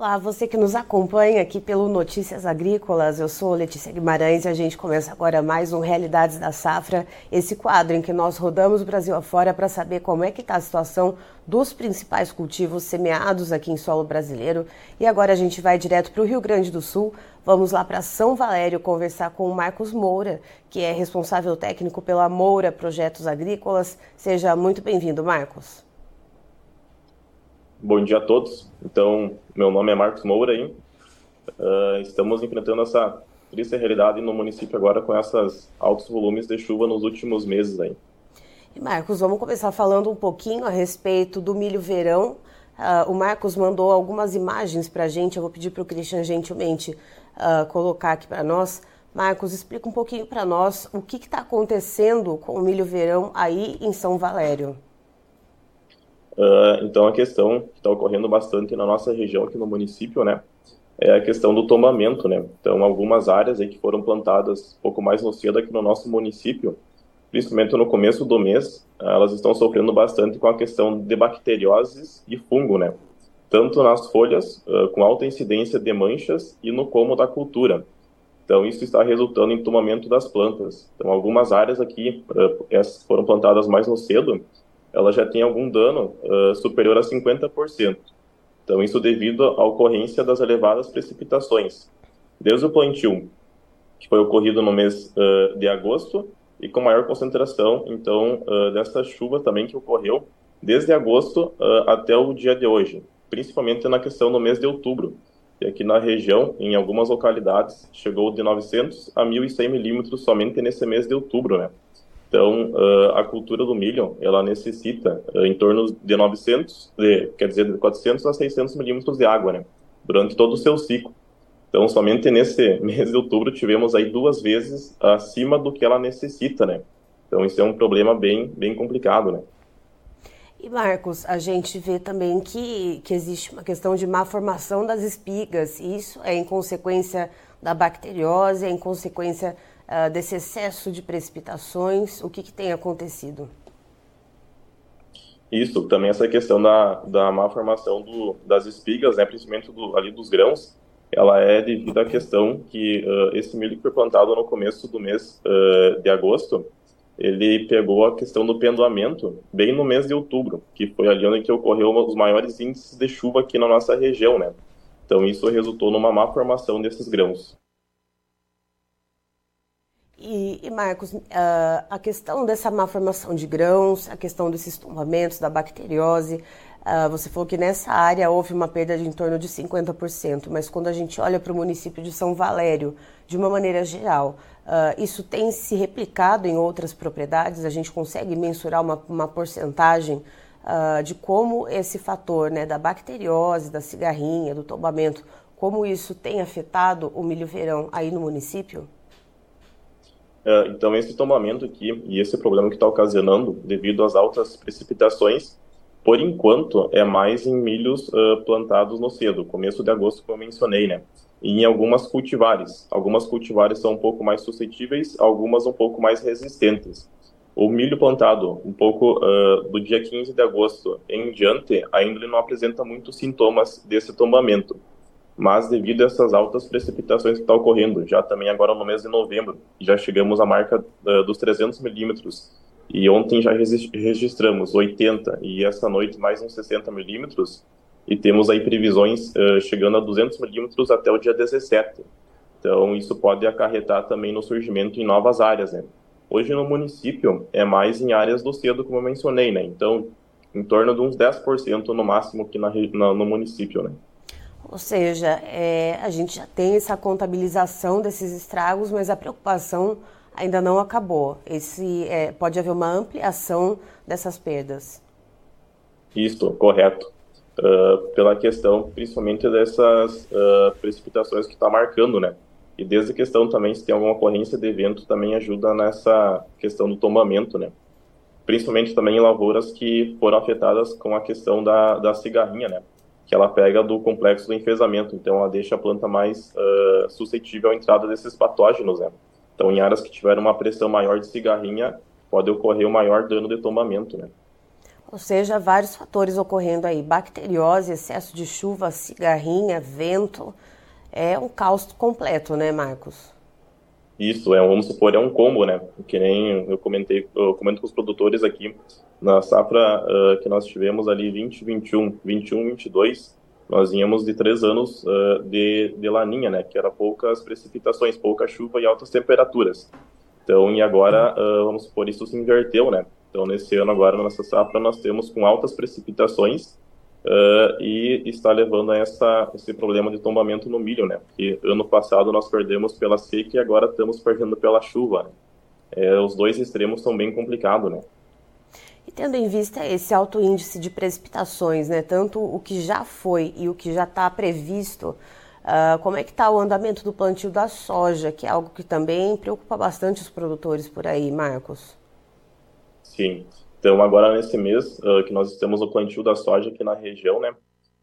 Olá, você que nos acompanha aqui pelo Notícias Agrícolas, eu sou Letícia Guimarães e a gente começa agora mais um Realidades da Safra, esse quadro em que nós rodamos o Brasil afora para saber como é que está a situação dos principais cultivos semeados aqui em solo brasileiro. E agora a gente vai direto para o Rio Grande do Sul, vamos lá para São Valério conversar com o Marcos Moura, que é responsável técnico pela Moura Projetos Agrícolas. Seja muito bem-vindo, Marcos. Bom dia a todos. Então, meu nome é Marcos Moura aí. Uh, estamos enfrentando essa triste realidade no município agora com esses altos volumes de chuva nos últimos meses aí. Marcos, vamos começar falando um pouquinho a respeito do milho verão. Uh, o Marcos mandou algumas imagens para a gente, eu vou pedir para o Christian gentilmente uh, colocar aqui para nós. Marcos, explica um pouquinho para nós o que está acontecendo com o milho verão aí em São Valério. Uh, então, a questão que está ocorrendo bastante na nossa região, aqui no município, né, é a questão do tombamento, né. Então, algumas áreas aí que foram plantadas um pouco mais no cedo aqui no nosso município, principalmente no começo do mês, elas estão sofrendo bastante com a questão de bacterioses e fungo, né. Tanto nas folhas, uh, com alta incidência de manchas, e no como da cultura. Então, isso está resultando em tomamento das plantas. Então, algumas áreas aqui, uh, essas foram plantadas mais no cedo, ela já tem algum dano uh, superior a 50%. Então, isso devido à ocorrência das elevadas precipitações. Desde o plantio, que foi ocorrido no mês uh, de agosto, e com maior concentração, então, uh, dessa chuva também que ocorreu desde agosto até o dia de hoje, principalmente na questão no mês de outubro. E aqui na região, em algumas localidades, chegou de 900 a 1.100 milímetros somente nesse mês de outubro, né? Então, uh, a cultura do milho, ela necessita uh, em torno de 900, de, quer dizer, de 400 a 600 milímetros de água, né? Durante todo o seu ciclo. Então, somente nesse mês de outubro tivemos aí duas vezes acima do que ela necessita, né? Então, isso é um problema bem, bem complicado, né? E Marcos, a gente vê também que, que existe uma questão de má formação das espigas. Isso é em consequência da bacteriose, é em consequência uh, desse excesso de precipitações? O que, que tem acontecido? Isso, também essa questão da, da má formação do, das espigas, né, principalmente do, ali dos grãos, ela é devido à questão que uh, esse milho que foi plantado no começo do mês uh, de agosto, ele pegou a questão do pendoamento bem no mês de outubro, que foi ali onde ocorreu os maiores índices de chuva aqui na nossa região, né? Então isso resultou numa má formação desses grãos. E, e Marcos, uh, a questão dessa má formação de grãos, a questão desses tombamentos, da bacteriose, uh, você falou que nessa área houve uma perda de em torno de 50%, mas quando a gente olha para o município de São Valério, de uma maneira geral, uh, isso tem se replicado em outras propriedades? A gente consegue mensurar uma, uma porcentagem de como esse fator né, da bacteriose, da cigarrinha, do tombamento, como isso tem afetado o milho verão aí no município? É, então, esse tombamento aqui e esse problema que está ocasionando devido às altas precipitações, por enquanto, é mais em milhos uh, plantados no cedo, começo de agosto, como eu mencionei, né? E em algumas cultivares. Algumas cultivares são um pouco mais suscetíveis, algumas um pouco mais resistentes. O milho plantado um pouco uh, do dia 15 de agosto em diante, ainda não apresenta muitos sintomas desse tombamento mas devido a essas altas precipitações que estão tá ocorrendo, já também agora no mês de novembro, já chegamos à marca uh, dos 300 milímetros, e ontem já registramos 80, e essa noite mais uns 60 milímetros, e temos aí previsões uh, chegando a 200 milímetros até o dia 17. Então, isso pode acarretar também no surgimento em novas áreas, né? Hoje no município é mais em áreas do cedo, como eu mencionei, né? Então, em torno de uns 10% no máximo aqui na, na, no município, né? Ou seja, é, a gente já tem essa contabilização desses estragos, mas a preocupação ainda não acabou. Esse, é, pode haver uma ampliação dessas perdas. Isso, correto. Uh, pela questão principalmente dessas uh, precipitações que está marcando, né? E desde a questão também, se tem alguma ocorrência de evento, também ajuda nessa questão do tombamento, né? Principalmente também em lavouras que foram afetadas com a questão da, da cigarrinha, né? Que ela pega do complexo do enfesamento, então ela deixa a planta mais uh, suscetível à entrada desses patógenos, né? Então, em áreas que tiveram uma pressão maior de cigarrinha, pode ocorrer o maior dano de tombamento, né? Ou seja, vários fatores ocorrendo aí: bacteriose, excesso de chuva, cigarrinha, vento. É um caos completo, né, Marcos? Isso, é, vamos supor, é um combo, né? Que nem eu comentei, eu comento com os produtores aqui, na safra uh, que nós tivemos ali 2021, 21, 22, nós vínhamos de três anos uh, de, de laninha, né? Que era poucas precipitações, pouca chuva e altas temperaturas. Então, e agora, uh, vamos supor, isso se inverteu, né? Então, nesse ano agora, na nossa safra, nós temos com altas precipitações uh, e está levando a essa, esse problema de tombamento no milho, né? Porque ano passado nós perdemos pela seca e agora estamos perdendo pela chuva. Né? É, os dois extremos são bem complicados, né? E tendo em vista esse alto índice de precipitações, né, tanto o que já foi e o que já está previsto, uh, como é que está o andamento do plantio da soja, que é algo que também preocupa bastante os produtores por aí, Marcos? Sim. Então, agora nesse mês uh, que nós temos o plantio da soja aqui na região, né,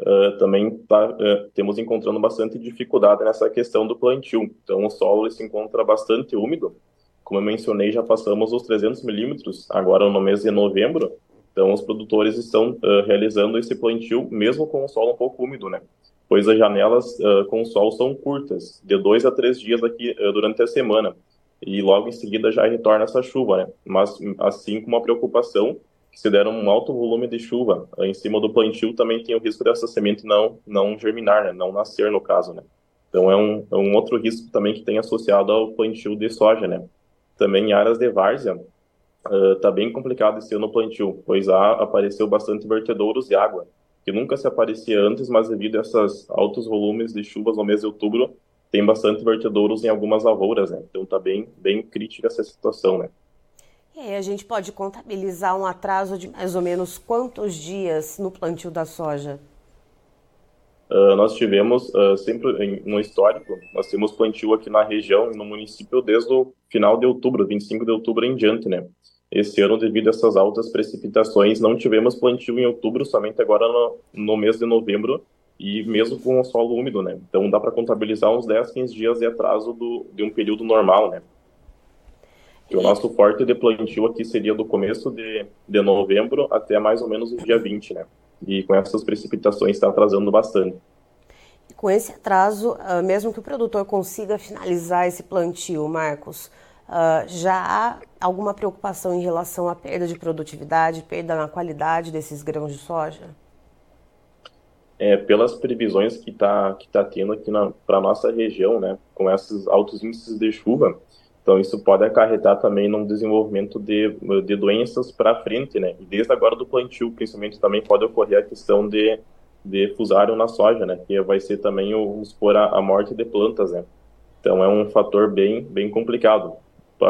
uh, também tá, uh, temos encontrando bastante dificuldade nessa questão do plantio. Então, o solo se encontra bastante úmido. Como eu mencionei, já passamos os 300 milímetros agora no mês de novembro. Então, os produtores estão realizando esse plantio mesmo com o solo um pouco úmido, né? Pois as janelas com o sol são curtas, de dois a três dias aqui durante a semana e logo em seguida já retorna essa chuva, né? Mas assim com uma preocupação que se der um alto volume de chuva em cima do plantio também tem o risco dessa semente não não germinar, né? Não nascer no caso, né? Então é um, é um outro risco também que tem associado ao plantio de soja, né? Também em áreas de várzea uh, tá bem complicado esse ano o plantio, pois há, apareceu bastante vertedouros de água que nunca se aparecia antes, mas devido a esses altos volumes de chuvas no mês de outubro tem bastante vertedouros em algumas lavouras, né? Então tá bem, bem crítica essa situação, né? E aí a gente pode contabilizar um atraso de mais ou menos quantos dias no plantio da soja? Uh, nós tivemos uh, sempre no histórico, nós temos plantio aqui na região e no município desde o final de outubro, 25 de outubro em diante, né? Esse ano, devido a essas altas precipitações, não tivemos plantio em outubro, somente agora no, no mês de novembro, e mesmo com o solo úmido, né? Então dá para contabilizar uns 10, 15 dias de atraso do, de um período normal, né? E o nosso forte de plantio aqui seria do começo de, de novembro até mais ou menos o dia 20, né? E com essas precipitações está atrasando bastante. Com esse atraso, ah, mesmo que o produtor consiga finalizar esse plantio, Marcos, ah, já há alguma preocupação em relação à perda de produtividade, perda na qualidade desses grãos de soja? É, pelas previsões que está que tá tendo aqui para a nossa região, né, com esses altos índices de chuva, então isso pode acarretar também no desenvolvimento de, de doenças para frente, né, e desde agora do plantio, principalmente, também pode ocorrer a questão de, de fusário na soja, né, que vai ser também, vamos supor, a, a morte de plantas, né, então é um fator bem, bem complicado.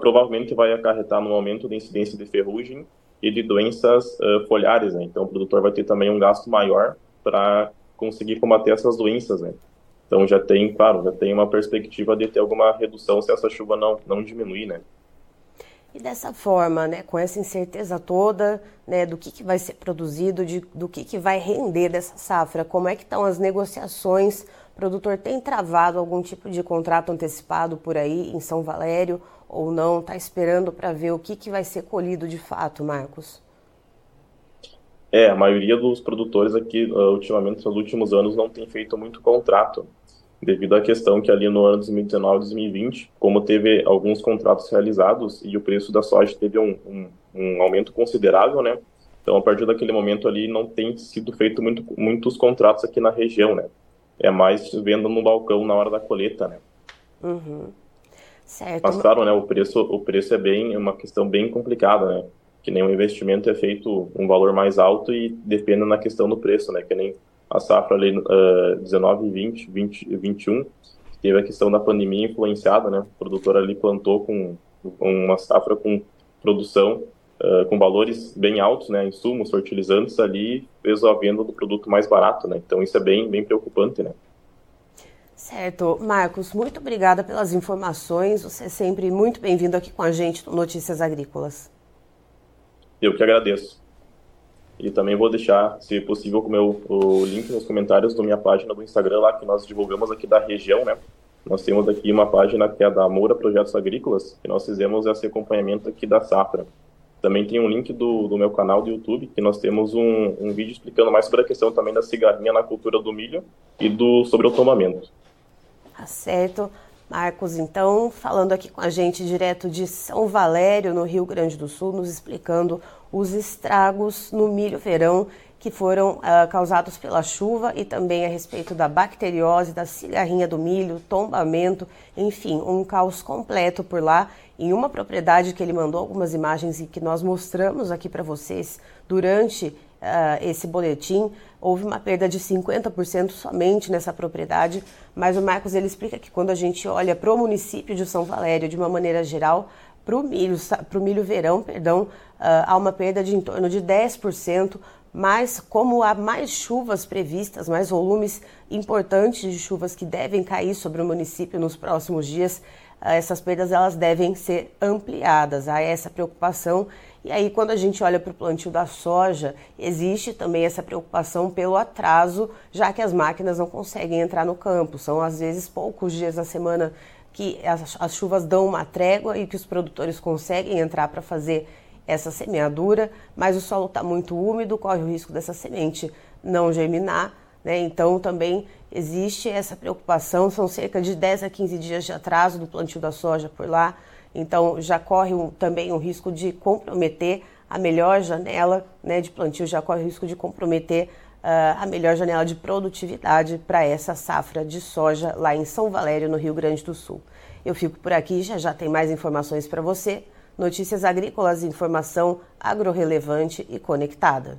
Provavelmente vai acarretar no aumento de incidência de ferrugem e de doenças uh, foliares, né, então o produtor vai ter também um gasto maior para conseguir combater essas doenças, né? Então já tem, claro, já tem uma perspectiva de ter alguma redução se essa chuva não, não diminuir, né? E dessa forma, né, com essa incerteza toda, né, do que, que vai ser produzido, de, do que, que vai render dessa safra, como é que estão as negociações? O produtor tem travado algum tipo de contrato antecipado por aí em São Valério ou não? Está esperando para ver o que, que vai ser colhido de fato, Marcos? É, a maioria dos produtores aqui, uh, ultimamente, nos últimos anos, não tem feito muito contrato, devido à questão que ali no ano 2019 2020, como teve alguns contratos realizados e o preço da soja teve um, um, um aumento considerável, né? Então, a partir daquele momento ali, não tem sido feito muito, muitos contratos aqui na região, né? É mais venda no balcão na hora da colheita, né? Uhum. Certo. Mas, claro, né, o preço, o preço é bem, é uma questão bem complicada, né? Que o investimento é feito um valor mais alto e depende na questão do preço, né? Que nem a safra ali uh, 19, 20, 20, 21, teve a questão da pandemia influenciada, né? O produtor ali plantou com, com uma safra com produção uh, com valores bem altos, né? Insumos, fertilizantes ali, fez a venda do produto mais barato, né? Então isso é bem, bem preocupante, né? Certo. Marcos, muito obrigada pelas informações. Você é sempre muito bem-vindo aqui com a gente no Notícias Agrícolas. Eu que agradeço. E também vou deixar, se possível, o meu o link nos comentários da minha página do Instagram lá que nós divulgamos aqui da região, né? Nós temos aqui uma página que é da Moura Projetos Agrícolas, que nós fizemos esse acompanhamento aqui da safra. Também tem um link do, do meu canal do YouTube, que nós temos um, um vídeo explicando mais sobre a questão também da cigarrinha na cultura do milho e do sobre o tomamento. Tá certo. Marcos, então, falando aqui com a gente direto de São Valério, no Rio Grande do Sul, nos explicando os estragos no milho verão que foram uh, causados pela chuva e também a respeito da bacteriose, da cigarrinha do milho, tombamento, enfim, um caos completo por lá. Em uma propriedade que ele mandou algumas imagens e que nós mostramos aqui para vocês durante uh, esse boletim, houve uma perda de 50% somente nessa propriedade, mas o Marcos ele explica que quando a gente olha para o município de São Valério de uma maneira geral, para o milho, para o milho verão, perdão, uh, há uma perda de em torno de 10%, mas como há mais chuvas previstas, mais volumes importantes de chuvas que devem cair sobre o município nos próximos dias, uh, essas perdas elas devem ser ampliadas. Há essa preocupação. E aí, quando a gente olha para o plantio da soja, existe também essa preocupação pelo atraso, já que as máquinas não conseguem entrar no campo. São às vezes poucos dias na semana que as, as chuvas dão uma trégua e que os produtores conseguem entrar para fazer essa semeadura, mas o solo está muito úmido, corre o risco dessa semente não germinar. Né? Então também existe essa preocupação, são cerca de 10 a 15 dias de atraso do plantio da soja por lá, então já corre um, também o risco de comprometer a melhor janela né, de plantio, já corre o risco de comprometer uh, a melhor janela de produtividade para essa safra de soja lá em São Valério, no Rio Grande do Sul. Eu fico por aqui, já já tem mais informações para você. Notícias agrícolas, informação agro-relevante e conectada.